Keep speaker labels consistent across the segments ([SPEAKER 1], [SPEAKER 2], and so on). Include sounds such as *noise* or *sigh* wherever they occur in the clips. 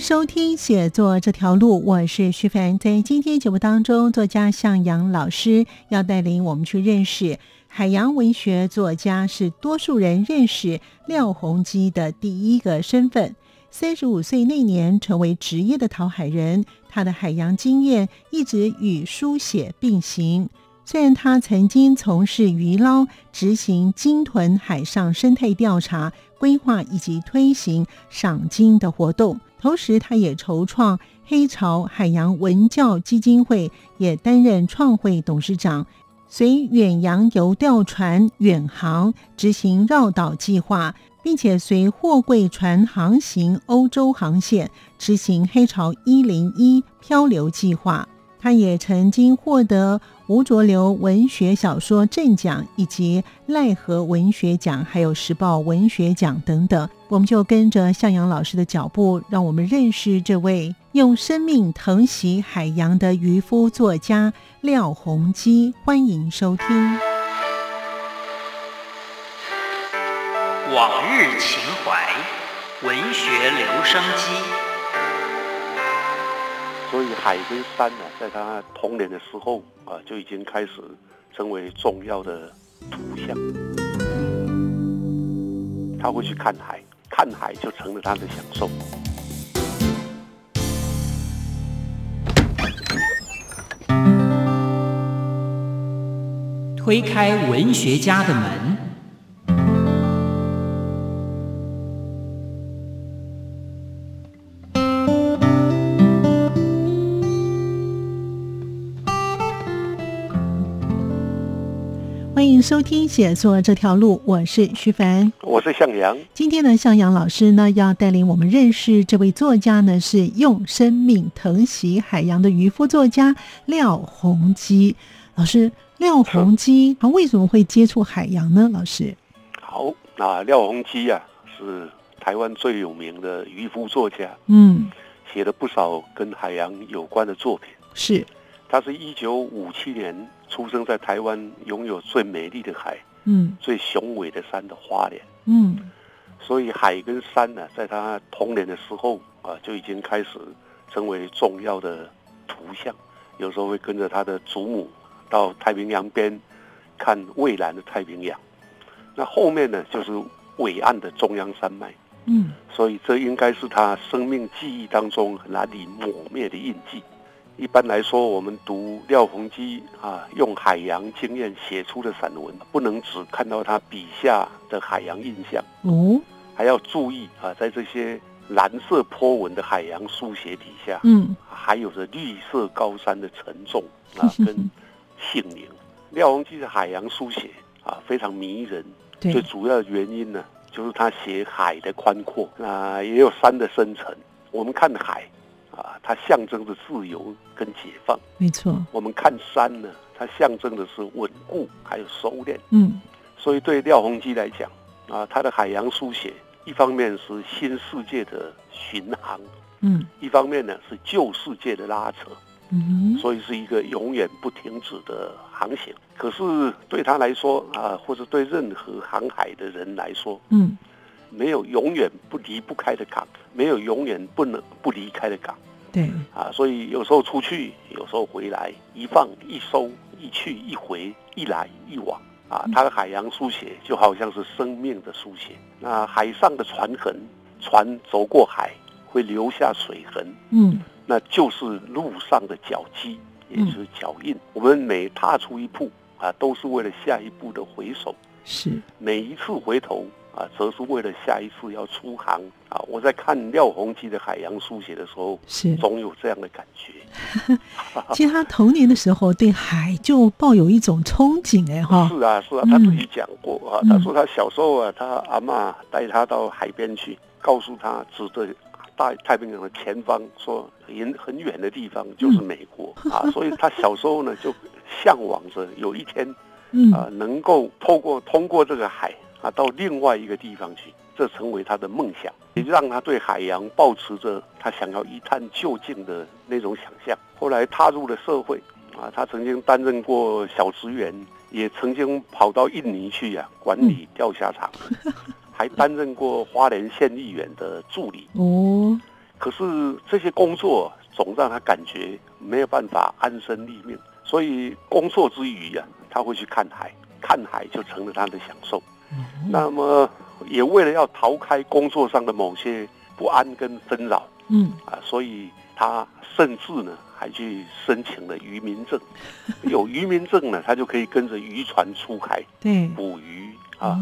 [SPEAKER 1] 收听写作这条路，我是徐凡。在今天节目当中，作家向阳老师要带领我们去认识海洋文学作家，是多数人认识廖鸿基的第一个身份。三十五岁那年成为职业的讨海人，他的海洋经验一直与书写并行。虽然他曾经从事渔捞、执行鲸豚海上生态调查、规划以及推行赏鲸的活动，同时他也筹创黑潮海洋文教基金会，也担任创会董事长。随远洋游钓船远航，执行绕岛计划。并且随货柜船航行欧洲航线，执行黑潮一零一漂流计划。他也曾经获得吴浊流文学小说正奖，以及奈何文学奖，还有时报文学奖等等。我们就跟着向阳老师的脚步，让我们认识这位用生命疼惜海洋的渔夫作家廖鸿基。欢迎收听。
[SPEAKER 2] 往日情怀，文学留声机。
[SPEAKER 3] 所以海跟山呢，在他童年的时候啊，就已经开始成为重要的图像。他会去看海，看海就成了他的享受。
[SPEAKER 2] 推开文学家的门。
[SPEAKER 1] 收听写作这条路，我是徐凡，
[SPEAKER 3] 我是向阳。
[SPEAKER 1] 今天呢，向阳老师呢要带领我们认识这位作家呢，是用生命疼惜海洋的渔夫作家廖鸿基老师。廖鸿基他为什么会接触海洋呢？老师，
[SPEAKER 3] 好，那廖鸿基啊，是台湾最有名的渔夫作家，
[SPEAKER 1] 嗯，
[SPEAKER 3] 写了不少跟海洋有关的作品。
[SPEAKER 1] 是，
[SPEAKER 3] 他是一九五七年。出生在台湾，拥有最美丽的海，
[SPEAKER 1] 嗯，
[SPEAKER 3] 最雄伟的山的花莲，
[SPEAKER 1] 嗯，
[SPEAKER 3] 所以海跟山呢，在他童年的时候啊，就已经开始成为重要的图像。有时候会跟着他的祖母到太平洋边看蔚蓝的太平洋，那后面呢，就是伟岸的中央山脉，
[SPEAKER 1] 嗯，
[SPEAKER 3] 所以这应该是他生命记忆当中难以抹灭的印记。一般来说，我们读廖鸿基啊，用海洋经验写出的散文，不能只看到他笔下的海洋印象
[SPEAKER 1] 哦，
[SPEAKER 3] 还要注意啊，在这些蓝色波纹的海洋书写底下，
[SPEAKER 1] 嗯，
[SPEAKER 3] 还有着绿色高山的沉重啊 *laughs* 跟性灵。廖鸿基的海洋书写啊，非常迷人。最主要的原因呢，就是他写海的宽阔啊，也有山的深沉。我们看海。啊，它象征着自由跟解放，
[SPEAKER 1] 没错。
[SPEAKER 3] 我们看山呢，它象征的是稳固还有收敛。
[SPEAKER 1] 嗯，
[SPEAKER 3] 所以对廖鸿基来讲，啊，他的海洋书写，一方面是新世界的巡航，
[SPEAKER 1] 嗯，
[SPEAKER 3] 一方面呢是旧世界的拉扯，
[SPEAKER 1] 嗯，
[SPEAKER 3] 所以是一个永远不停止的航行。可是对他来说啊，或者对任何航海的人来说，
[SPEAKER 1] 嗯，
[SPEAKER 3] 没有永远不离不开的港，没有永远不能不离开的港。
[SPEAKER 1] 对
[SPEAKER 3] 啊，所以有时候出去，有时候回来，一放一收，一去一回，一来一往啊。它的海洋书写就好像是生命的书写。那海上的船痕，船走过海会留下水痕，
[SPEAKER 1] 嗯，
[SPEAKER 3] 那就是路上的脚迹，也就是脚印。我们每踏出一步啊，都是为了下一步的回首。
[SPEAKER 1] 是
[SPEAKER 3] 每一次回头啊，则是为了下一次要出航啊。我在看廖鸿基的海洋书写的时候，
[SPEAKER 4] 是
[SPEAKER 3] 总有这样的感觉。*laughs*
[SPEAKER 4] 其实他童年的时候对海就抱有一种憧憬，哎哈。
[SPEAKER 3] 是啊，是啊，他自己讲过啊，他说他小时候啊，他阿妈带他到海边去，告诉他指着大太平洋的前方，说很很远的地方就是美国啊。*laughs* 所以他小时候呢就向往着有一天。
[SPEAKER 4] 嗯
[SPEAKER 3] 啊，能够透过通过这个海啊，到另外一个地方去，这成为他的梦想，也让他对海洋保持着他想要一探究竟的那种想象。后来踏入了社会啊，他曾经担任过小职员，也曾经跑到印尼去呀管理钓虾场，*laughs* 还担任过花莲县议员的助理。
[SPEAKER 4] 哦，
[SPEAKER 3] 可是这些工作总让他感觉没有办法安身立命，所以工作之余呀。他会去看海，看海就成了他的享受。那么，也为了要逃开工作上的某些不安跟纷扰，
[SPEAKER 4] 嗯。
[SPEAKER 3] 啊，所以他甚至呢还去申请了渔民证。*laughs* 有渔民证呢，他就可以跟着渔船出海
[SPEAKER 4] 对。
[SPEAKER 3] 捕鱼啊。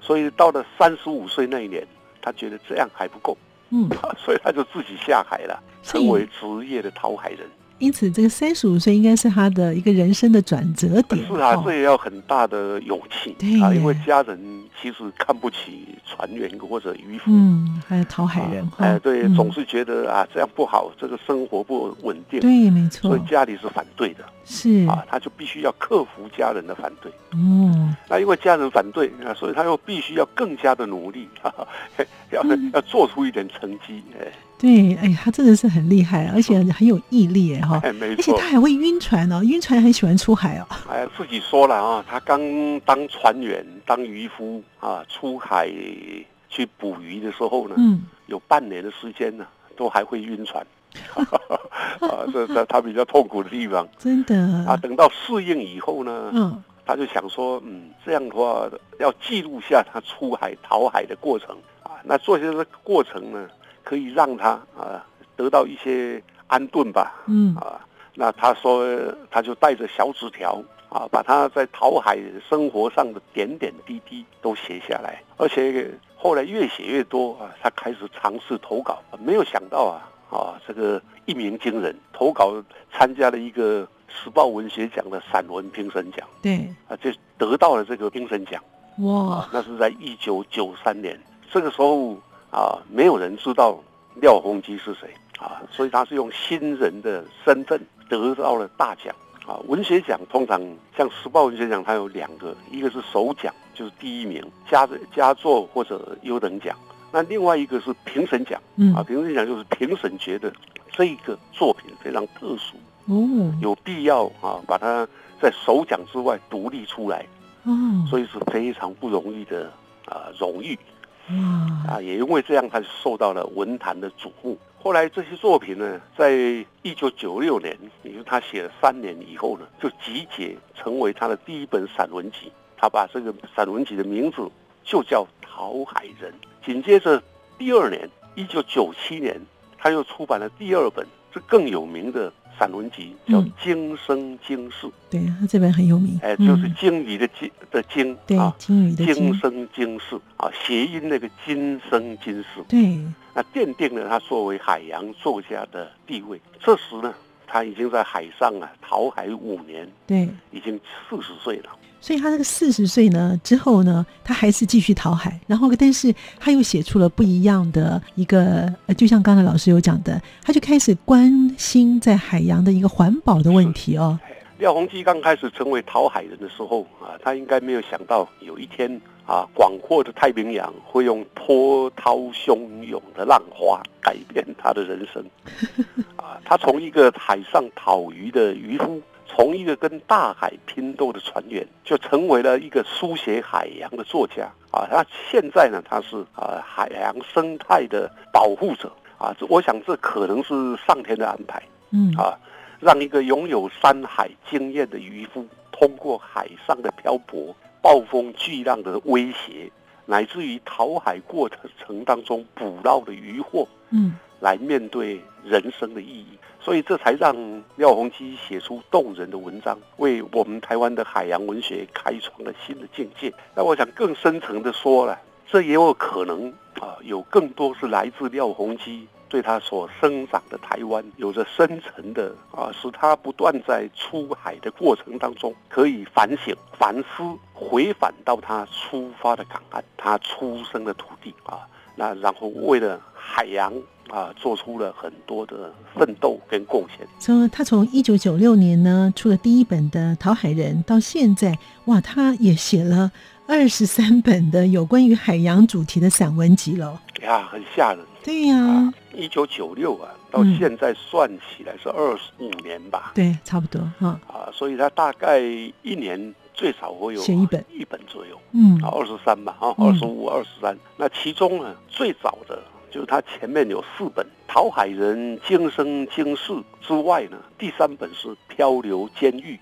[SPEAKER 3] 所以到了三十五岁那一年，他觉得这样还不够，
[SPEAKER 4] 嗯，*laughs*
[SPEAKER 3] 所以他就自己下海了，成为职业的讨海人。
[SPEAKER 4] 因此，这个三十五岁应该是他的一个人生的转折点。
[SPEAKER 3] 是啊，这也要很大的勇气啊，因为家人其实看不起船员或者渔夫，
[SPEAKER 4] 嗯，还有讨海人，
[SPEAKER 3] 哎，对，总是觉得啊这样不好，这个生活不稳定，
[SPEAKER 4] 对，没错，
[SPEAKER 3] 所以家里是反对的，
[SPEAKER 4] 是
[SPEAKER 3] 啊，他就必须要克服家人的反对。
[SPEAKER 4] 哦，
[SPEAKER 3] 那因为家人反对啊，所以他又必须要更加的努力，要要做出一点成绩，哎。
[SPEAKER 4] 对，哎，他真的是很厉害，而且很有毅力，哎哈，
[SPEAKER 3] 而
[SPEAKER 4] 且他还会晕船哦，晕船很喜欢出海哦。
[SPEAKER 3] 哎，自己说了啊，他刚当船员、当渔夫啊，出海去捕鱼的时候呢，
[SPEAKER 4] 嗯，
[SPEAKER 3] 有半年的时间呢，都还会晕船 *laughs* *laughs* 啊，这这他比较痛苦的地方。*laughs*
[SPEAKER 4] 真的
[SPEAKER 3] 啊，等到适应以后呢，
[SPEAKER 4] 嗯，
[SPEAKER 3] 他就想说，嗯，这样的话要记录下他出海淘海的过程啊，那做些个过程呢。可以让他啊得到一些安顿吧，
[SPEAKER 4] 嗯。
[SPEAKER 3] 啊，那他说他就带着小纸条啊，把他在讨海生活上的点点滴滴都写下来，而且后来越写越多啊，他开始尝试投稿，没有想到啊啊这个一鸣惊人，投稿参加了一个时报文学奖的散文评审奖，
[SPEAKER 4] 对，
[SPEAKER 3] 啊就得到了这个评审奖，
[SPEAKER 4] 哇，
[SPEAKER 3] 那是在一九九三年，这个时候。啊，没有人知道廖鸿基是谁啊，所以他是用新人的身份得到了大奖啊。文学奖通常像时报文学奖，它有两个，一个是首奖，就是第一名佳佳作或者优等奖，那另外一个是评审奖，啊，评审奖就是评审觉得这个作品非常特殊
[SPEAKER 4] 哦，
[SPEAKER 3] 有必要啊把它在首奖之外独立出来
[SPEAKER 4] 哦，
[SPEAKER 3] 所以是非常不容易的啊荣誉。
[SPEAKER 4] 哇
[SPEAKER 3] 啊，也因为这样，他就受到了文坛的瞩目。后来这些作品呢，在一九九六年，也就是他写了三年以后呢，就集结成为他的第一本散文集。他把这个散文集的名字就叫《讨海人》。紧接着第二年，一九九七年，他又出版了第二本，这更有名的。散文集叫《今生今世》，
[SPEAKER 4] 对他这本很有名，
[SPEAKER 3] 哎，就是鲸鱼的鲸的鲸，
[SPEAKER 4] 对，鲸鱼的
[SPEAKER 3] 今生今世啊，谐音那个今生今世，
[SPEAKER 4] 对，
[SPEAKER 3] 那奠定了他作为海洋作家的地位。这时呢，他已经在海上啊淘海五年，
[SPEAKER 4] 对，
[SPEAKER 3] 已经四十岁了。
[SPEAKER 4] 所以他这个四十岁呢之后呢，他还是继续讨海，然后但是他又写出了不一样的一个，呃，就像刚才老师有讲的，他就开始关心在海洋的一个环保的问题哦。
[SPEAKER 3] 廖鸿基刚开始成为讨海人的时候啊，他应该没有想到有一天啊，广阔的太平洋会用波涛汹涌的浪花改变他的人生啊。他从一个海上讨鱼的渔夫。从一个跟大海拼斗的船员，就成为了一个书写海洋的作家啊！他现在呢，他是啊海洋生态的保护者啊！这我想这可能是上天的安排，
[SPEAKER 4] 嗯
[SPEAKER 3] 啊，让一个拥有山海经验的渔夫，通过海上的漂泊、暴风巨浪的威胁，乃至于讨海过程当中捕捞的渔获，
[SPEAKER 4] 嗯，
[SPEAKER 3] 来面对人生的意义。所以这才让廖鸿基写出动人的文章，为我们台湾的海洋文学开创了新的境界。那我想更深层的说了，这也有可能啊，有更多是来自廖鸿基对他所生长的台湾有着深层的啊，使他不断在出海的过程当中可以反省、反思，回返到他出发的港岸，他出生的土地啊，那然后为了海洋。啊，做出了很多的奋斗跟贡献。
[SPEAKER 4] 从他从一九九六年呢出了第一本的《讨海人》，到现在，哇，他也写了二十三本的有关于海洋主题的散文集了。
[SPEAKER 3] 呀，很吓人。
[SPEAKER 4] 对呀，
[SPEAKER 3] 一九九六啊，到现在算起来是二十五年吧？
[SPEAKER 4] 对，差不多哈。
[SPEAKER 3] 啊，所以他大概一年最少会有
[SPEAKER 4] 写一本，
[SPEAKER 3] 一本左右。
[SPEAKER 4] 嗯，
[SPEAKER 3] 啊，二十三吧，啊，二十五、二十三。那其中呢，最早的。就是他前面有四本《陶海人今生今世》之外呢，第三本是《漂流监狱》，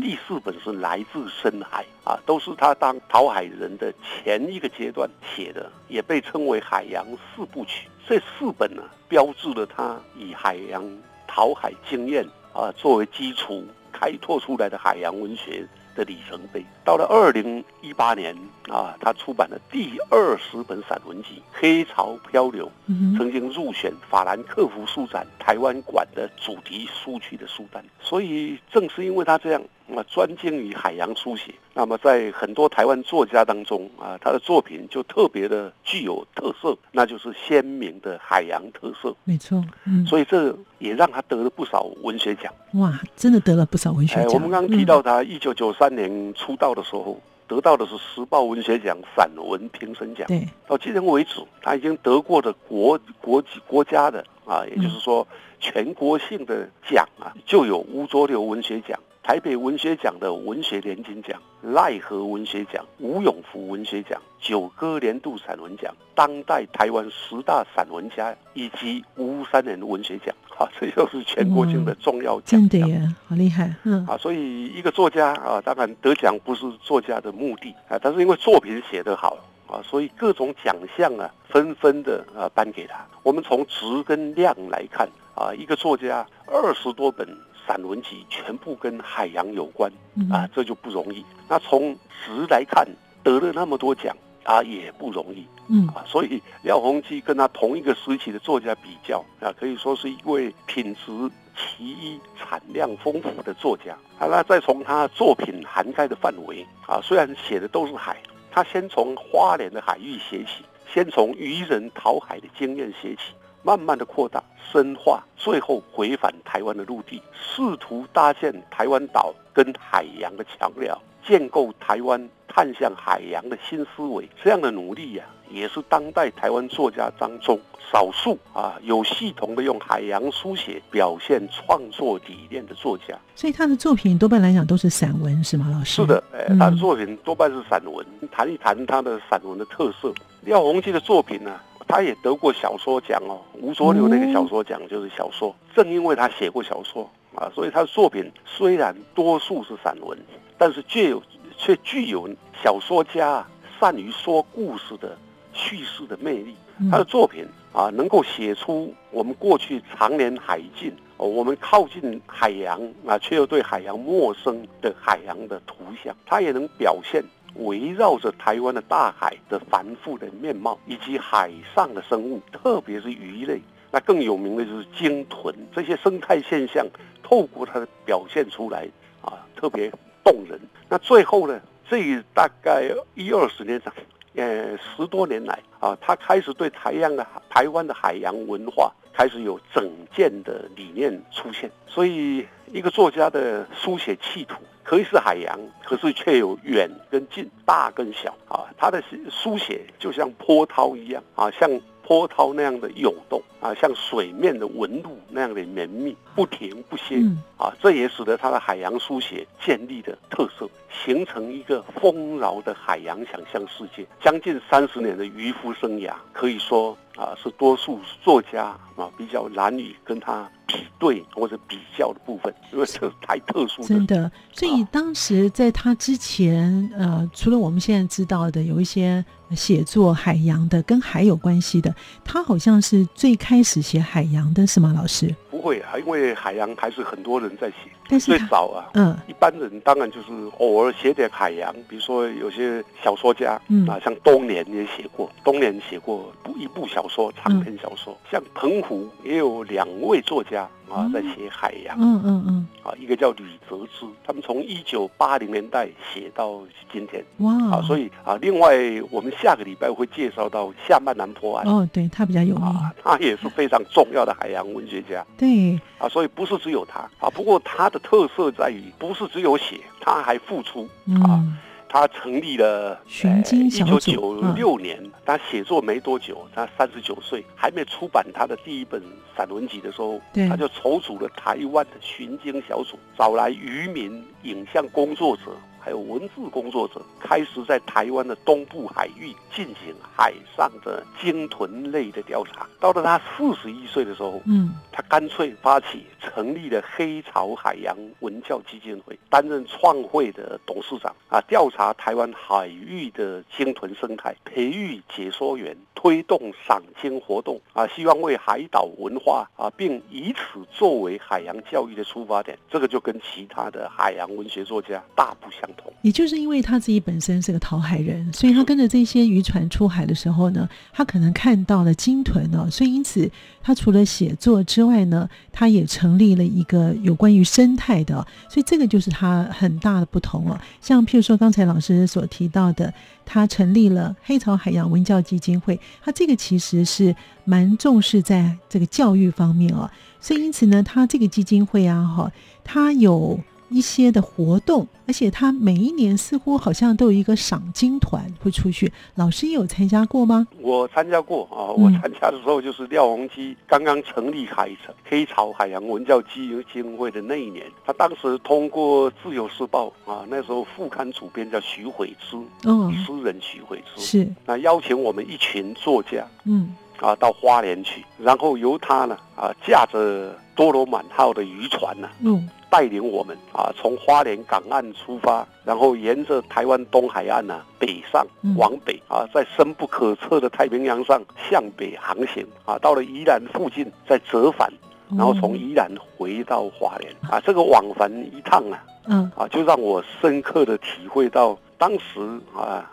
[SPEAKER 3] 第四本是来自深海啊，都是他当陶海人的前一个阶段写的，也被称为海洋四部曲。这四本呢，标志了他以海洋讨海经验啊作为基础开拓出来的海洋文学。的里程碑。到了二零一八年啊，他出版了第二十本散文集《黑潮漂流》，曾经入选法兰克福书展台湾馆的主题书区的书单。所以，正是因为他这样。啊专精于海洋书写，那么在很多台湾作家当中啊，他的作品就特别的具有特色，那就是鲜明的海洋特色。
[SPEAKER 4] 没错，嗯，
[SPEAKER 3] 所以这也让他得了不少文学奖。
[SPEAKER 4] 哇，真的得了不少文学奖。
[SPEAKER 3] 我们刚刚提到他一九九三年出道的时候，得到的是时报文学奖散文评审奖。
[SPEAKER 4] 对，
[SPEAKER 3] 到今天为止，他已经得过的国国际国家的啊，也就是说全国性的奖啊，就有乌卓流文学奖。台北文学奖的文学联金奖、奈何文学奖、吴永福文学奖、九歌年度散文奖、当代台湾十大散文家以及吴三连文学奖，啊，这又是全国性的重要奖。
[SPEAKER 4] 真的耶，好厉害，嗯，
[SPEAKER 3] 啊，所以一个作家啊，当然得奖不是作家的目的啊，但是因为作品写得好啊，所以各种奖项啊，纷纷的啊颁给他。我们从值跟量来看啊，一个作家二十多本。散文集全部跟海洋有关啊，这就不容易。那从值来看，得了那么多奖啊，也不容易。
[SPEAKER 4] 嗯
[SPEAKER 3] 啊，所以廖鸿基跟他同一个时期的作家比较啊，可以说是一位品质奇一、产量丰富的作家啊。那再从他作品涵盖的范围啊，虽然写的都是海，他先从花莲的海域写起，先从渔人讨海的经验写起。慢慢的扩大、深化，最后回返台湾的陆地，试图搭建台湾岛跟海洋的桥梁，建构台湾探向海洋的新思维。这样的努力呀，也是当代台湾作家当中少数啊有系统的用海洋书写表现创作理念的作家。
[SPEAKER 4] 所以他的作品多半来讲都是散文，是吗，老师？
[SPEAKER 3] 是的，哎，他的作品多半是散文。谈一谈他的散文的特色。廖鸿基的作品呢？他也得过小说奖哦，吴浊流那个小说奖就是小说。正因为他写过小说啊，所以他的作品虽然多数是散文，但是具有却具有小说家善于说故事的叙事的魅力。他的作品啊，能够写出我们过去常年海禁，我们靠近海洋啊，却又对海洋陌生的海洋的图像。他也能表现。围绕着台湾的大海的繁复的面貌，以及海上的生物，特别是鱼类，那更有名的就是鲸豚这些生态现象，透过它的表现出来啊，特别动人。那最后呢，这大概一二十年上，呃，十多年来啊，他开始对台湾的台湾的海洋文化开始有整件的理念出现。所以，一个作家的书写企图。可以是海洋，可是却有远跟近、大跟小啊。他的书写就像波涛一样啊，像波涛那样的涌动啊，像水面的纹路那样的绵密，不停不歇啊。这也使得他的海洋书写建立的特色，形成一个丰饶的海洋想象世界。将近三十年的渔夫生涯，可以说啊，是多数作家啊比较难以跟他。比对或者比较的部分，因为这太特殊。
[SPEAKER 4] 真的，所以当时在他之前，呃，除了我们现在知道的有一些写作海洋的，跟海有关系的，他好像是最开始写海洋的，是吗？老师？
[SPEAKER 3] 不会啊，因为海洋还是很多人在写。最少啊，嗯，一般人当然就是偶尔写点海洋，比如说有些小说家，嗯。啊，像东年也写过，东年写过一部小说，长篇小说，像澎湖也有两位作家。啊，在写海洋，嗯嗯嗯，啊，一个叫吕泽之，他们从一九八零年代写到今天，哇，啊，所以啊，另外我们下个礼拜会介绍到夏曼南坡岸，
[SPEAKER 4] 哦，对他比较有名，
[SPEAKER 3] 他也是非常重要的海洋文学家，
[SPEAKER 4] 对，
[SPEAKER 3] 啊，所以不是只有他，啊，不过他的特色在于不是只有写，他还付出，啊。他成立了
[SPEAKER 4] 一九
[SPEAKER 3] 九六年，他写作没多久，他三十九岁，还没出版他的第一本散文集的时候，他就筹组了台湾的寻经小组，找来渔民、影像工作者。还有文字工作者开始在台湾的东部海域进行海上的鲸豚类的调查。到了他四十一岁的时候，嗯，他干脆发起成立了黑潮海洋文教基金会，担任创会的董事长啊，调查台湾海域的鲸豚生态，培育解说员，推动赏鲸活动啊，希望为海岛文化啊，并以此作为海洋教育的出发点。这个就跟其他的海洋文学作家大不相。
[SPEAKER 4] 也就是因为他自己本身是个讨海人，所以他跟着这些渔船出海的时候呢，他可能看到了鲸豚呢，所以因此他除了写作之外呢，他也成立了一个有关于生态的，所以这个就是他很大的不同了。像譬如说刚才老师所提到的，他成立了黑潮海洋文教基金会，他这个其实是蛮重视在这个教育方面哦，所以因此呢，他这个基金会啊，哈，他有。一些的活动，而且他每一年似乎好像都有一个赏金团会出去。老师有参加过吗？
[SPEAKER 3] 我参加过啊，我参加的时候就是廖鸿基刚刚成立海黑潮海洋文教基金会的那一年。他当时通过《自由时报》啊，那时候副刊主编叫徐慧之，嗯，诗人徐慧之，
[SPEAKER 4] 是
[SPEAKER 3] 那邀请我们一群作家，嗯，啊，到花莲去，然后由他呢，啊，驾着多罗满号的渔船呢，嗯。带领我们啊，从花莲港岸出发，然后沿着台湾东海岸呢北上往北啊，在深不可测的太平洋上向北航行啊，到了宜兰附近再折返，然后从宜兰回到花莲。啊，这个往返一趟啊，嗯。啊，就让我深刻的体会到当时啊，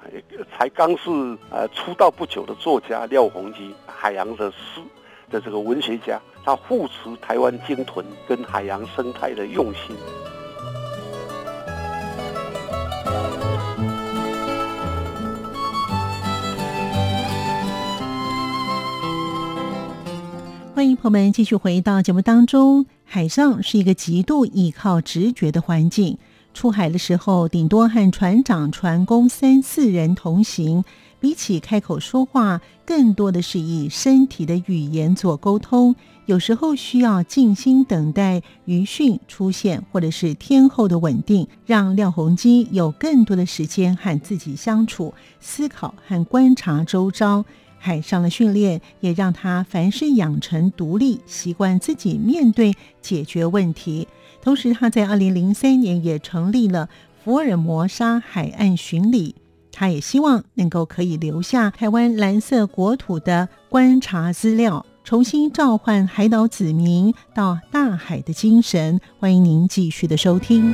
[SPEAKER 3] 才刚是呃出道不久的作家廖鸿基海洋的诗。的这个文学家，他护持台湾鲸豚跟海洋生态的用心。
[SPEAKER 4] 欢迎朋友们继续回到节目当中。海上是一个极度依靠直觉的环境，出海的时候顶多和船长、船工三四人同行。比起开口说话，更多的是以身体的语言做沟通。有时候需要静心等待余讯出现，或者是天后的稳定，让廖鸿基有更多的时间和自己相处、思考和观察周遭。海上的训练也让他凡事养成独立习惯，自己面对解决问题。同时，他在二零零三年也成立了福尔摩沙海岸巡礼。他也希望能够可以留下台湾蓝色国土的观察资料，重新召唤海岛子民到大海的精神。欢迎您继续的收听。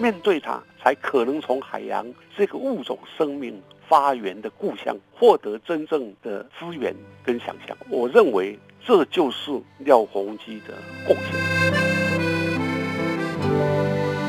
[SPEAKER 3] 面对它，才可能从海洋这个物种生命发源的故乡获得真正的资源跟想象。我认为这就是廖鸿基的贡献。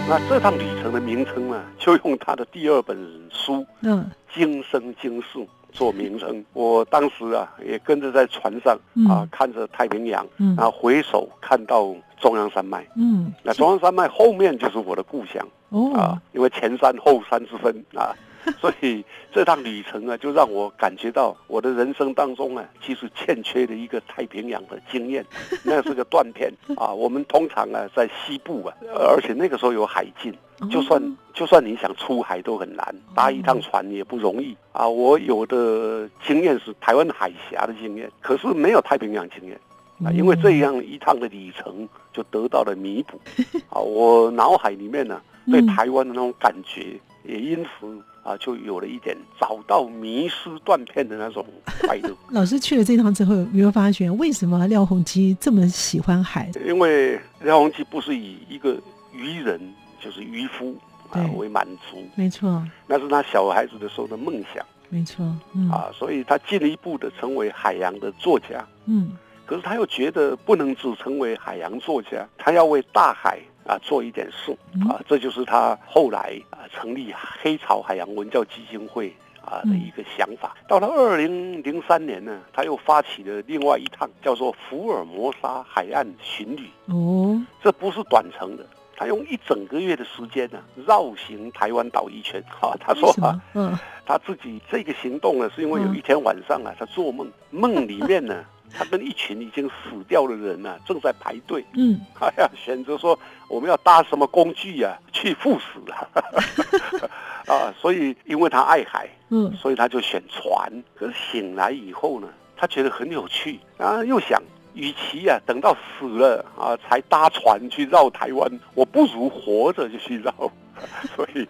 [SPEAKER 3] 那这趟旅程的名称呢，就用他的第二本书《嗯，今生今世》做名称。我当时啊，也跟着在船上啊，看着太平洋，然后回首看到中央山脉。嗯，那中央山脉后面就是我的故乡。哦，啊，因为前山后山之分啊。*laughs* 所以这趟旅程啊，就让我感觉到我的人生当中啊，其实欠缺的一个太平洋的经验，*laughs* 那是个断片啊。我们通常啊在西部啊，而且那个时候有海禁，就算就算你想出海都很难，搭一趟船也不容易啊。我有的经验是台湾海峡的经验，可是没有太平洋经验啊。因为这样一趟的旅程就得到了弥补 *laughs* 啊。我脑海里面呢对台湾的那种感觉。也因此啊，就有了一点找到迷失断片的那种快乐。*laughs*
[SPEAKER 4] 老师去了这趟之后，有没有发觉为什么廖鸿基这么喜欢海？
[SPEAKER 3] 因为廖鸿基不是以一个渔人，就是渔夫啊为满足，
[SPEAKER 4] 没错，
[SPEAKER 3] 那是他小孩子的时候的梦想，
[SPEAKER 4] 没错，
[SPEAKER 3] 啊，所以他进一步的成为海洋的作家，
[SPEAKER 4] 嗯，
[SPEAKER 3] 可是他又觉得不能只成为海洋作家，他要为大海。啊，做一点事啊，这就是他后来啊成立黑潮海洋文教基金会啊的一个想法。到了二零零三年呢，他又发起了另外一趟叫做福尔摩沙海岸巡旅。
[SPEAKER 4] 哦，
[SPEAKER 3] 这不是短程的，他用一整个月的时间呢绕行台湾岛一圈。啊，他说啊，嗯，他自己这个行动呢，是因为有一天晚上啊，他做梦，梦里面呢。他跟一群已经死掉的人呢，正在排队。
[SPEAKER 4] 嗯，
[SPEAKER 3] 哎呀，选择说我们要搭什么工具呀，*laughs* 去赴死了。*laughs* 啊，所以因为他爱海，
[SPEAKER 4] 嗯，
[SPEAKER 3] 所以他就选船。可是醒来以后呢，他觉得很有趣，啊，又想，与其啊等到死了啊才搭船去绕台湾，我不如活着就去绕。*laughs* 所以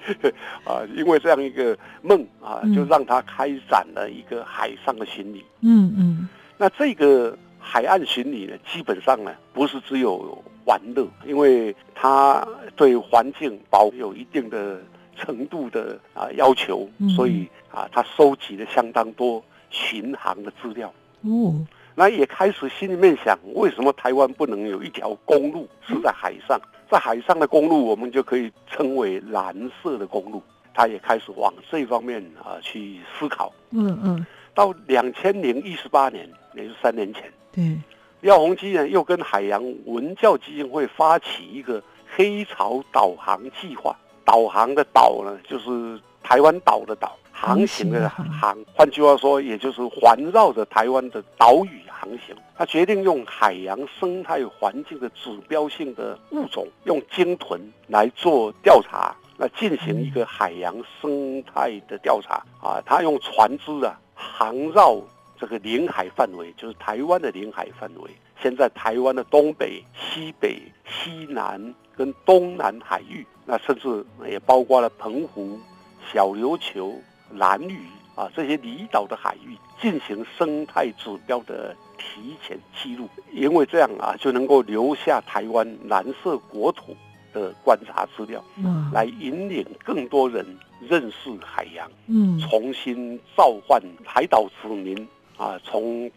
[SPEAKER 3] 啊，因为这样一个梦啊，就让他开展了一个海上的巡礼。
[SPEAKER 4] 嗯嗯。
[SPEAKER 3] 那这个海岸巡礼呢，基本上呢不是只有玩乐，因为它对环境保有一定的程度的啊要求，所以啊，他收集了相当多巡航的资料。
[SPEAKER 4] 哦，
[SPEAKER 3] 那也开始心里面想，为什么台湾不能有一条公路是在海上？在海上的公路，我们就可以称为蓝色的公路。他也开始往这方面啊去思考。
[SPEAKER 4] 嗯嗯。
[SPEAKER 3] 到两千零一十八年，也就三年前，
[SPEAKER 4] 对，
[SPEAKER 3] 廖鸿基呢又跟海洋文教基金会发起一个黑潮导航计划。导航的导呢，就是台湾岛的岛，航行的航。换句话说，也就是环绕着台湾的岛屿航行。他决定用海洋生态环境的指标性的物种，用鲸豚来做调查，来进行一个海洋生态的调查啊。他用船只啊。航绕这个领海范围，就是台湾的领海范围。现在台湾的东北、西北、西南跟东南海域，那甚至也包括了澎湖、小琉球、蓝屿啊这些离岛的海域，进行生态指标的提前记录。因为这样啊，就能够留下台湾蓝色国土。的观察资料，来引领更多人认识海洋，
[SPEAKER 4] 嗯，
[SPEAKER 3] 重新召唤海岛子民啊，从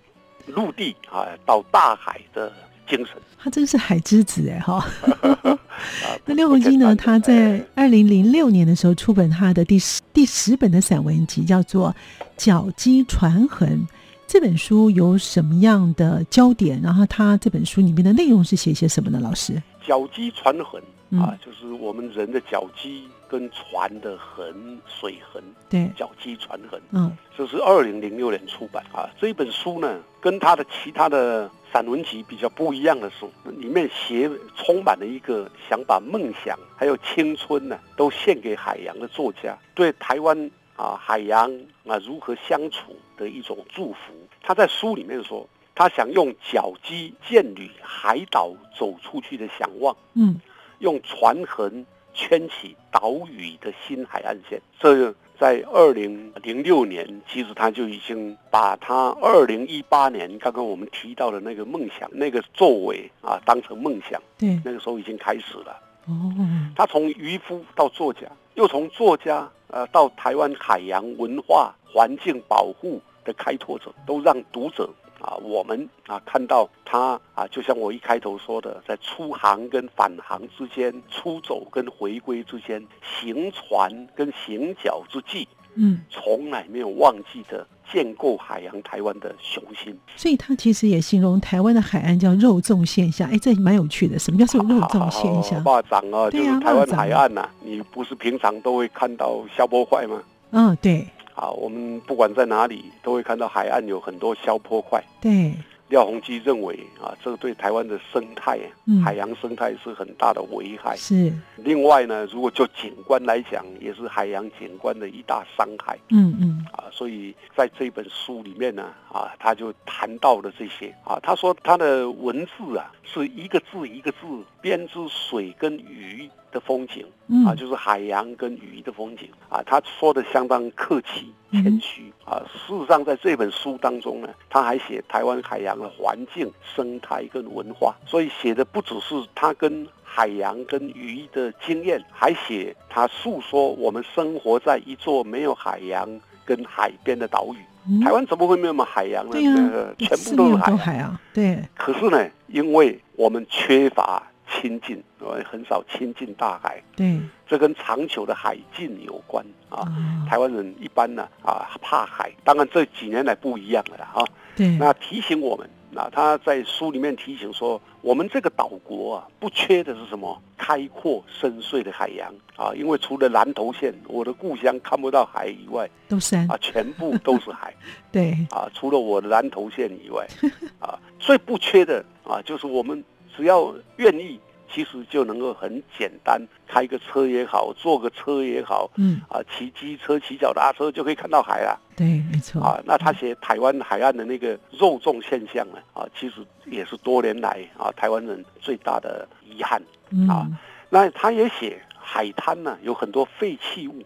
[SPEAKER 3] 陆地啊到大海的精神。
[SPEAKER 4] 他真是海之子哎哈！*laughs* 那廖鸿基呢？他在二零零六年的时候出版他的第十第十本的散文集，叫做《脚迹传痕》。这本书有什么样的焦点？然后他这本书里面的内容是写些什么呢？老师，
[SPEAKER 3] 脚迹传痕。啊，就是我们人的脚迹跟船的痕、水痕，
[SPEAKER 4] 对，
[SPEAKER 3] 脚迹船痕。
[SPEAKER 4] 嗯，
[SPEAKER 3] 这是二零零六年出版啊。这一本书呢，跟他的其他的散文集比较不一样的是，里面写充满了一个想把梦想还有青春呢，都献给海洋的作家，对台湾啊海洋啊如何相处的一种祝福。他在书里面说，他想用脚迹建旅海岛走出去的想望。
[SPEAKER 4] 嗯。
[SPEAKER 3] 用船痕圈起岛屿的新海岸线，这在二零零六年，其实他就已经把他二零一八年刚刚我们提到的那个梦想、那个作为啊，当成梦想。
[SPEAKER 4] 对，
[SPEAKER 3] 那个时候已经开始了。
[SPEAKER 4] 哦，
[SPEAKER 3] 他从渔夫到作家，又从作家呃到台湾海洋文化环境保护的开拓者，都让读者。啊，我们啊看到他啊，就像我一开头说的，在出航跟返航之间，出走跟回归之间，行船跟行脚之际，
[SPEAKER 4] 嗯，
[SPEAKER 3] 从来没有忘记的建构海洋台湾的雄心。
[SPEAKER 4] 所以他其实也形容台湾的海岸叫肉粽现象。哎，这蛮有趣的。什么叫做肉粽现象？
[SPEAKER 3] 霸掌啊，就是台湾海岸呐。你不是平常都会看到消波块吗？
[SPEAKER 4] 嗯，对。
[SPEAKER 3] 啊，我们不管在哪里，都会看到海岸有很多消坡块。
[SPEAKER 4] 对，
[SPEAKER 3] 廖鸿基认为啊，这个对台湾的生态、
[SPEAKER 4] 嗯
[SPEAKER 3] 海洋生态是很大的危害。
[SPEAKER 4] 是，
[SPEAKER 3] 另外呢，如果就景观来讲，也是海洋景观的一大伤害
[SPEAKER 4] 嗯嗯
[SPEAKER 3] 啊。所以在这本书里面呢，啊，他就谈到了这些啊。他说他的文字啊，是一个字一个字编织水跟鱼的风景
[SPEAKER 4] 嗯
[SPEAKER 3] 啊，就是海洋跟鱼的风景啊。他说的相当客气
[SPEAKER 4] 嗯
[SPEAKER 3] 谦虚啊。事实上，在这本书当中呢，他还写台湾海洋的环境、生态跟文化，所以写的不只是他跟海洋跟鱼的经验，还写他诉说我们生活在一座没有海洋跟海边的岛屿。
[SPEAKER 4] 嗯，
[SPEAKER 3] 台湾怎么会没有海洋呢？全部都是海
[SPEAKER 4] 海啊，对，
[SPEAKER 3] 可是呢，因为我们缺乏亲近，我们，很少亲近大海，
[SPEAKER 4] 对
[SPEAKER 3] 这跟长久的海禁有关啊。
[SPEAKER 4] 啊，
[SPEAKER 3] 台湾人一般呢啊怕海，当然这几年来不一样了啦啊。
[SPEAKER 4] 对，
[SPEAKER 3] 那提醒我们，那他在书里面提醒说，我们这个岛国啊，不缺的是什么？开阔深邃的海洋啊，因为除了南投县，我的故乡看不到海以外
[SPEAKER 4] 都是
[SPEAKER 3] 啊，，全部都是海 *laughs*
[SPEAKER 4] 对，
[SPEAKER 3] 啊，除了我的南投县以外啊，最不缺的啊，就是我们只要愿意。其实就能够很简单，开个车也好，坐个车也好，
[SPEAKER 4] 嗯，
[SPEAKER 3] 啊，骑机车、骑脚踏车就可以看到海了。
[SPEAKER 4] 对，没错，
[SPEAKER 3] 啊，那他写台湾海岸的那个肉粽现象呢，啊，其实也是多年来啊台湾人最大的遗憾。啊。
[SPEAKER 4] 嗯，
[SPEAKER 3] 那他也写海滩呢有很多废弃物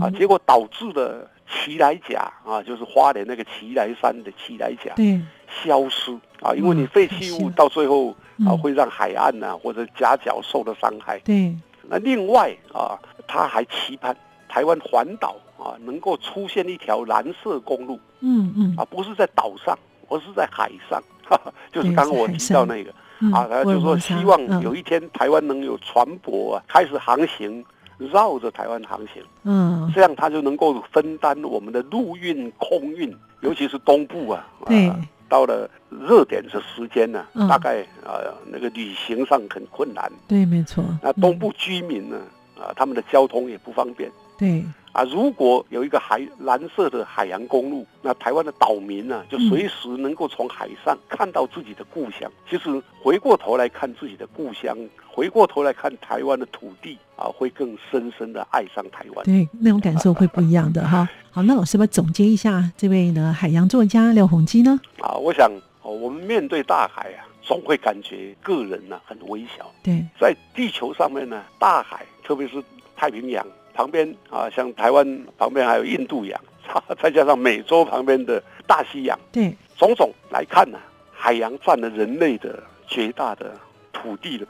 [SPEAKER 3] 啊，
[SPEAKER 4] 嗯，
[SPEAKER 3] 结果导致了奇来甲啊，就是花莲那个奇来山的奇来甲。
[SPEAKER 4] 对，
[SPEAKER 3] 消失啊，因为你
[SPEAKER 4] 哇
[SPEAKER 3] 废弃物到最后啊
[SPEAKER 4] 嗯。
[SPEAKER 3] 会让海岸呐、或者夹角受到伤害。
[SPEAKER 4] 对，
[SPEAKER 3] 那另外啊，他还期盼台湾环岛啊能够出现一条蓝色公路。
[SPEAKER 4] 嗯嗯。
[SPEAKER 3] 啊，不是在岛上，而是在海上，哈哈，就是刚刚我提到那个。
[SPEAKER 4] 嗯，
[SPEAKER 3] 啊，他就说希望有
[SPEAKER 4] 一，
[SPEAKER 3] 天台湾能有船舶啊开始航行，绕着台湾航行，
[SPEAKER 4] 嗯，
[SPEAKER 3] 这样它就能够分担我们的陆运、空运，尤其是东部啊，啊
[SPEAKER 4] 对，
[SPEAKER 3] 到了热点的时间呢、
[SPEAKER 4] 嗯。
[SPEAKER 3] 大概呃那个旅行上很困难，
[SPEAKER 4] 对，没错，
[SPEAKER 3] 那东
[SPEAKER 4] 嗯
[SPEAKER 3] 部居民呢啊他们的交通也不方便。
[SPEAKER 4] 对，
[SPEAKER 3] 啊，如果有一个海蓝色的海洋公路，那台湾的岛民呢、就随时能够从海上看到自己的故乡。其实回过头来看自己的故乡，回过头来看台湾的土地啊，会更深深的爱上台湾。
[SPEAKER 4] 对，那种感受会不一样的哈。好，那老师要总结一下这位呢海洋作家廖鸿基呢？
[SPEAKER 3] 啊，我想哦，我们面对大海啊，总会感觉个人呢、很微小。
[SPEAKER 4] 对，
[SPEAKER 3] 在地球上面呢，大海，特别是太平洋旁边啊，像台湾旁边还有印度洋，*laughs* 再加上美洲旁边的大西洋。
[SPEAKER 4] 对，
[SPEAKER 3] 种种来看呢、海洋占了人类的绝大的土地的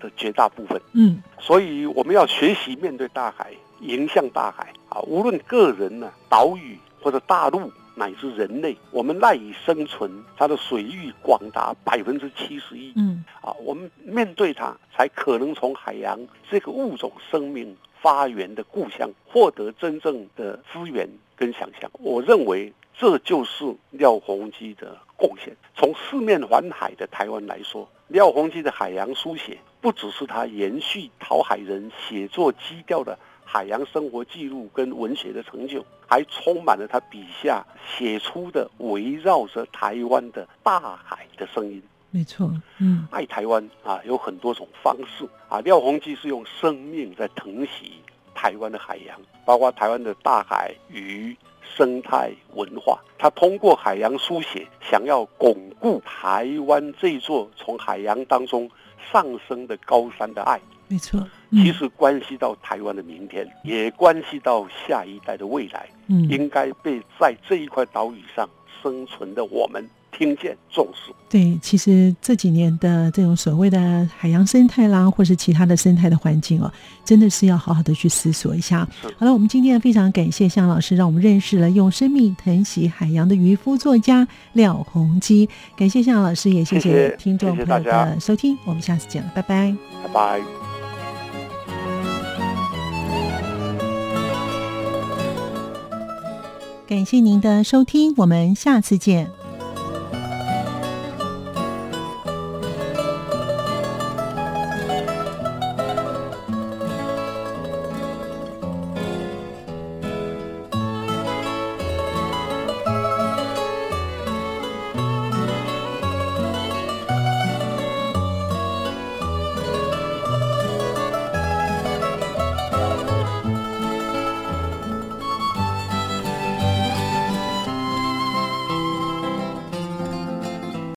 [SPEAKER 3] 的绝大部分，
[SPEAKER 4] 嗯，
[SPEAKER 3] 所以我们要学习面对大海，迎向大海啊！无论个人呢、岛屿或者大陆乃至人类，我们赖以生存，它的水域广达百分之七十一
[SPEAKER 4] 嗯，
[SPEAKER 3] 啊！我们面对它，才可能从海洋这个物种生命发源的故乡获得真正的资源跟想象。我认为这就是廖鸿基的贡献。从四面环海的台湾来说，廖鸿基的海洋书写不只是他延续陶海人写作基调的海洋生活记录跟文学的成就，还充满了他笔下写出的围绕着台湾的大海的声音。
[SPEAKER 4] 没错，嗯，
[SPEAKER 3] 爱台湾啊，有很多种方式啊。廖鸿基是用生命在疼惜台湾的海洋，包括台湾的大海、鱼、生态、文化。他通过海洋书写，想要巩固台湾这座从海洋当中上升的高山的爱。
[SPEAKER 4] 没错，嗯。
[SPEAKER 3] 其实关系到台湾的明天，也关系到下一代的未来，
[SPEAKER 4] 嗯，
[SPEAKER 3] 应该被在这一块岛屿上生存的我们听见、重视。
[SPEAKER 4] 对，其实这几年的这种所谓的海洋生态啦，或是其他的生态的环境哦，真的是要好好的去思索一下。好了，我们今天非常感谢向老师，让我们认识了用生命疼惜海洋的渔夫作家廖鸿基。感谢向老师，也谢
[SPEAKER 3] 谢谢
[SPEAKER 4] 听众朋友的收听，我们下次见了，拜拜。
[SPEAKER 3] 拜拜。
[SPEAKER 4] 感谢您的收听，我们下次见。